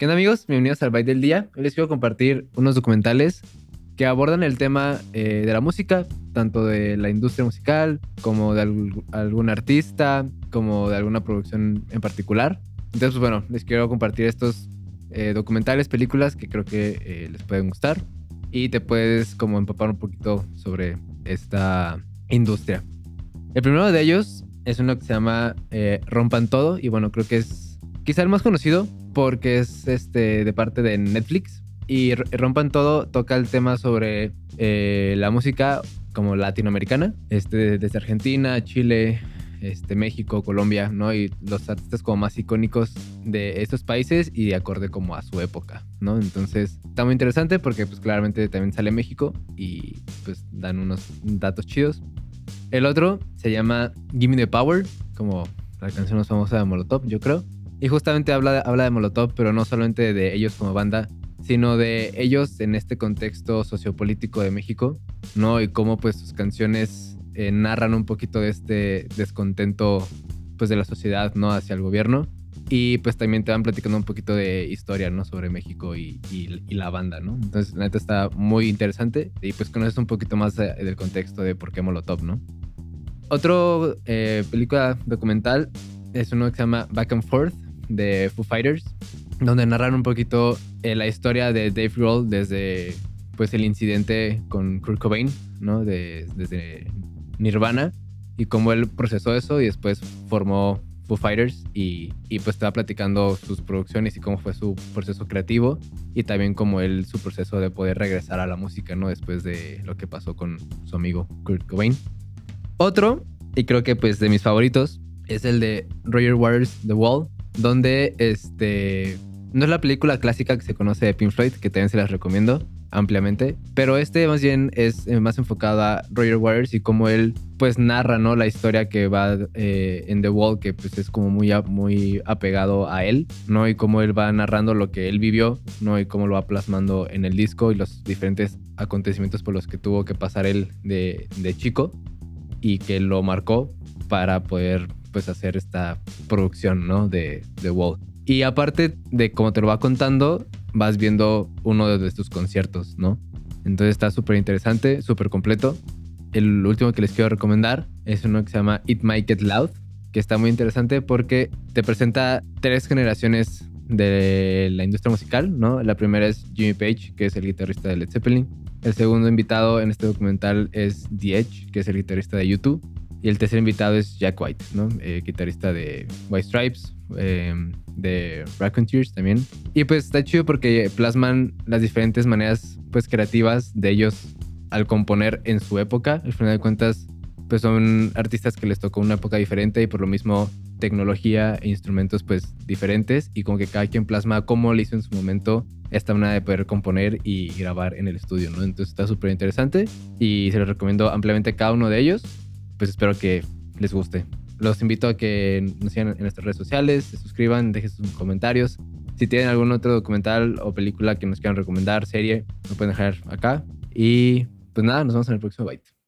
¿Qué onda amigos? Bienvenidos al Byte del Día. Hoy les quiero compartir unos documentales que abordan el tema eh, de la música, tanto de la industria musical como de algún artista, como de alguna producción en particular. Entonces, pues, bueno, les quiero compartir estos eh, documentales, películas que creo que eh, les pueden gustar y te puedes como empapar un poquito sobre esta industria. El primero de ellos es uno que se llama eh, Rompan Todo y bueno, creo que es quizá el más conocido porque es este de parte de Netflix y Rompan Todo toca el tema sobre la música como latinoamericana, este, desde Argentina, Chile, este, México, Colombia, ¿no? Y los artistas como más icónicos de estos países y de acorde como a su época, ¿no? Entonces está muy interesante porque pues claramente también sale México y pues dan unos datos chidos. El otro se llama Gimme the Power, como la canción más famosa de Molotov, yo creo. Y justamente habla, habla de Molotov, pero no solamente de ellos como banda, sino de ellos en este contexto sociopolítico de México, ¿no? Y cómo pues sus canciones eh, narran un poquito de este descontento pues de la sociedad no hacia el gobierno. Y pues también te van platicando un poquito de historia no sobre México y, la banda no entonces la neta está muy interesante y pues conoces un poquito más del contexto de por qué Molotov no otro eh, película documental es uno que se llama Back and Forth de Foo Fighters donde narran un poquito eh, la historia de Dave Grohl desde pues el incidente con Kurt Cobain no de, desde Nirvana y cómo él procesó eso y después formó Foo Fighters y, y, pues estaba platicando sus producciones y cómo fue su proceso creativo y también como él su proceso de poder regresar a la música, ¿no? Después de lo que pasó con su amigo Kurt Cobain. Otro, y creo que pues de mis favoritos, es el de Roger Waters The Wall, donde este no es la película clásica que se conoce de Pink Floyd, que también se las recomiendo, ampliamente. Pero este más bien es eh, más enfocado a Roger Waters y cómo él pues narra, ¿no? La historia que va eh, en The Wall, que pues es como muy, muy apegado a él, ¿no? Y cómo él va narrando lo que él vivió, ¿no? Y cómo lo va plasmando en el disco y los diferentes acontecimientos por los que tuvo que pasar él de, de chico y que lo marcó para poder pues hacer esta producción, ¿no? De The Wall. Y aparte de cómo te lo va contando, vas viendo uno de tus conciertos, ¿no? Entonces está súper interesante, súper completo. El último que les quiero recomendar es uno que se llama It Might Get Loud, que está muy interesante porque te presenta tres generaciones de la industria musical, ¿no? La primera es Jimmy Page, que es el guitarrista de Led Zeppelin. El segundo invitado en este documental es The Edge, que es el guitarrista de YouTube. Y el tercer invitado es Jack White, ¿no? Eh, guitarrista de White Stripes, eh, de Tears también. Y pues está chido porque plasman las diferentes maneras pues creativas de ellos al componer en su época. Al final de cuentas, pues son artistas que les tocó una época diferente y por lo mismo tecnología e instrumentos pues diferentes y como que cada quien plasma cómo le hizo en su momento esta manera de poder componer y grabar en el estudio, ¿no? Entonces está súper interesante y se los recomiendo ampliamente cada uno de ellos. Pues espero que les guste. Los invito a que nos sigan en nuestras redes sociales, se suscriban, dejen sus comentarios. Si tienen algún otro documental o película que nos quieran recomendar, serie, lo pueden dejar acá. Y pues nada, nos vemos en el próximo Byte.